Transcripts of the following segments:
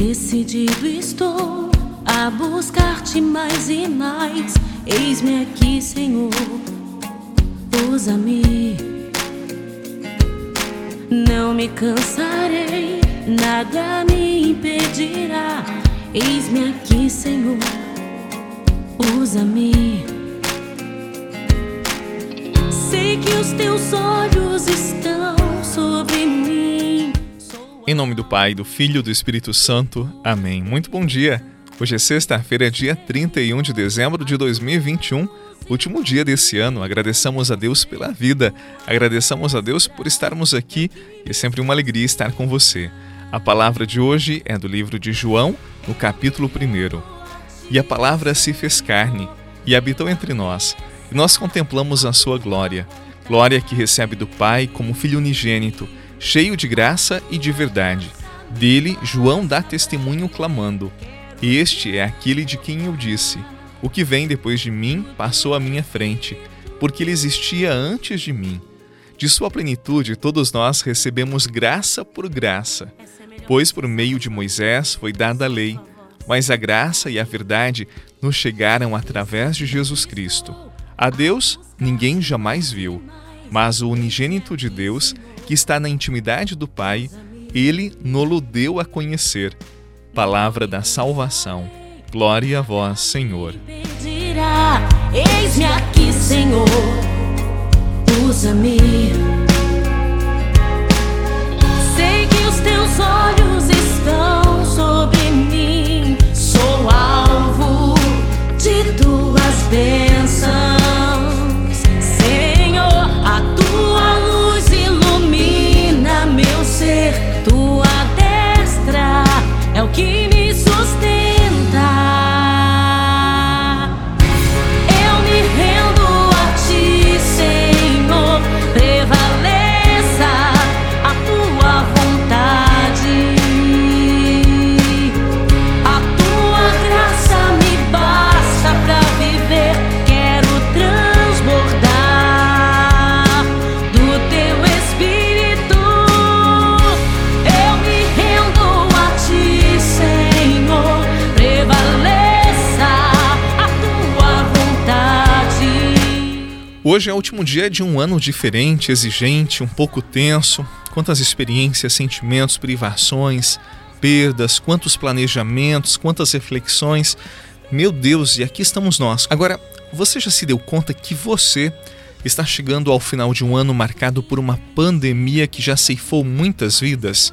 Decidido estou a buscar-te mais e mais. Eis-me aqui, Senhor, usa-me. Não me cansarei, nada me impedirá. Eis-me aqui, Senhor, usa-me. Sei que os teus olhos estão. Em nome do Pai, do Filho e do Espírito Santo. Amém. Muito bom dia. Hoje é sexta-feira, dia 31 de dezembro de 2021, último dia desse ano. Agradeçamos a Deus pela vida, agradeçamos a Deus por estarmos aqui e é sempre uma alegria estar com você. A palavra de hoje é do livro de João, no capítulo 1. E a palavra se fez carne e habitou entre nós, e nós contemplamos a sua glória, glória que recebe do Pai como filho unigênito, cheio de graça e de verdade. Dele, João dá testemunho clamando: este é aquele de quem eu disse: O que vem depois de mim passou à minha frente, porque ele existia antes de mim. De sua plenitude, todos nós recebemos graça por graça, pois por meio de Moisés foi dada a lei, mas a graça e a verdade nos chegaram através de Jesus Cristo. A Deus ninguém jamais viu, mas o unigênito de Deus, que está na intimidade do Pai, ele nolo deu a conhecer palavra da salvação. Glória a vós, Senhor. Eis-me aqui, Senhor, usa-me. Hoje é o último dia de um ano diferente, exigente, um pouco tenso. Quantas experiências, sentimentos, privações, perdas, quantos planejamentos, quantas reflexões. Meu Deus, e aqui estamos nós. Agora, você já se deu conta que você está chegando ao final de um ano marcado por uma pandemia que já ceifou muitas vidas?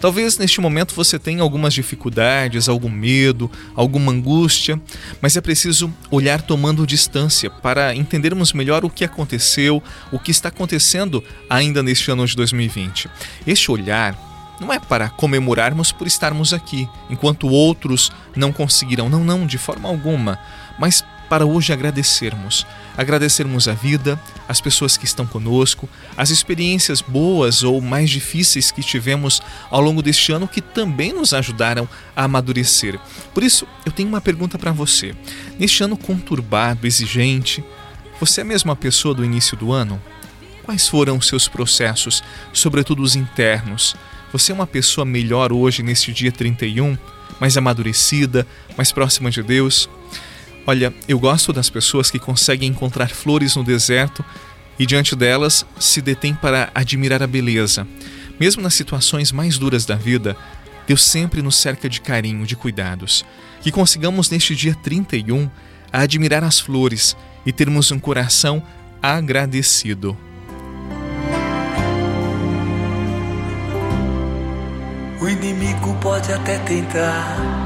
Talvez neste momento você tenha algumas dificuldades, algum medo, alguma angústia, mas é preciso olhar tomando distância para entendermos melhor o que aconteceu, o que está acontecendo ainda neste ano de 2020. Este olhar não é para comemorarmos por estarmos aqui, enquanto outros não conseguiram, não, não, de forma alguma, mas para hoje agradecermos. Agradecermos a vida, as pessoas que estão conosco, as experiências boas ou mais difíceis que tivemos ao longo deste ano que também nos ajudaram a amadurecer. Por isso, eu tenho uma pergunta para você. Neste ano conturbado, exigente, você é a mesma pessoa do início do ano? Quais foram os seus processos, sobretudo os internos? Você é uma pessoa melhor hoje, neste dia 31? Mais amadurecida, mais próxima de Deus? Olha, eu gosto das pessoas que conseguem encontrar flores no deserto e diante delas se detêm para admirar a beleza. Mesmo nas situações mais duras da vida, Deus sempre nos cerca de carinho, de cuidados. Que consigamos neste dia 31 a admirar as flores e termos um coração agradecido. O inimigo pode até tentar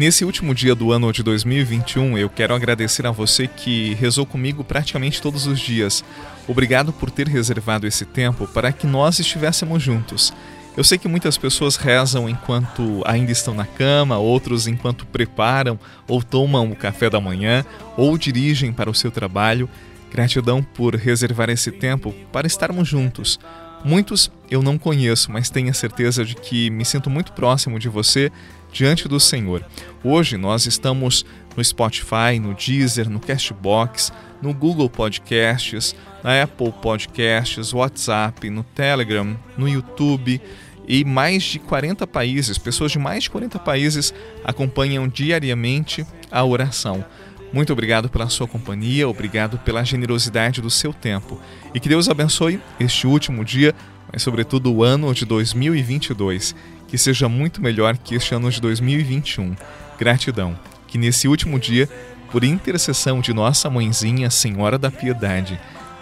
Nesse último dia do ano de 2021, eu quero agradecer a você que rezou comigo praticamente todos os dias. Obrigado por ter reservado esse tempo para que nós estivéssemos juntos. Eu sei que muitas pessoas rezam enquanto ainda estão na cama, outros enquanto preparam ou tomam o café da manhã ou dirigem para o seu trabalho. Gratidão por reservar esse tempo para estarmos juntos. Muitos eu não conheço, mas tenho a certeza de que me sinto muito próximo de você diante do Senhor. Hoje nós estamos no Spotify, no Deezer, no Castbox, no Google Podcasts, na Apple Podcasts, WhatsApp, no Telegram, no YouTube e mais de 40 países, pessoas de mais de 40 países acompanham diariamente a oração. Muito obrigado pela sua companhia, obrigado pela generosidade do seu tempo. E que Deus abençoe este último dia, mas sobretudo o ano de 2022 que seja muito melhor que este ano de 2021. Gratidão. Que nesse último dia, por intercessão de nossa mãezinha, Senhora da Piedade,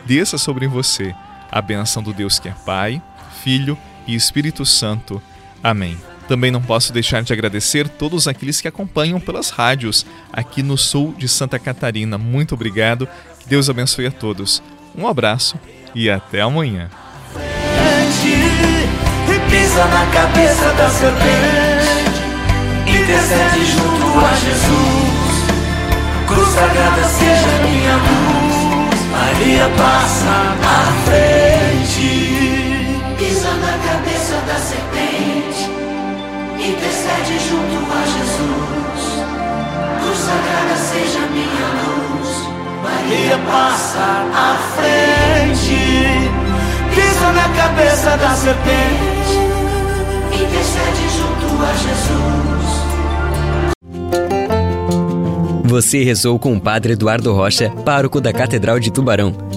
desça sobre você a benção do Deus que é Pai, Filho e Espírito Santo. Amém. Também não posso deixar de agradecer todos aqueles que acompanham pelas rádios aqui no sul de Santa Catarina. Muito obrigado. Que Deus abençoe a todos. Um abraço e até amanhã Maria passa à frente. Pisa na cabeça da serpente, Maria passa à frente. Pisa na cabeça da serpente intercede junto a Jesus. Você rezou com o Padre Eduardo Rocha, pároco da Catedral de Tubarão.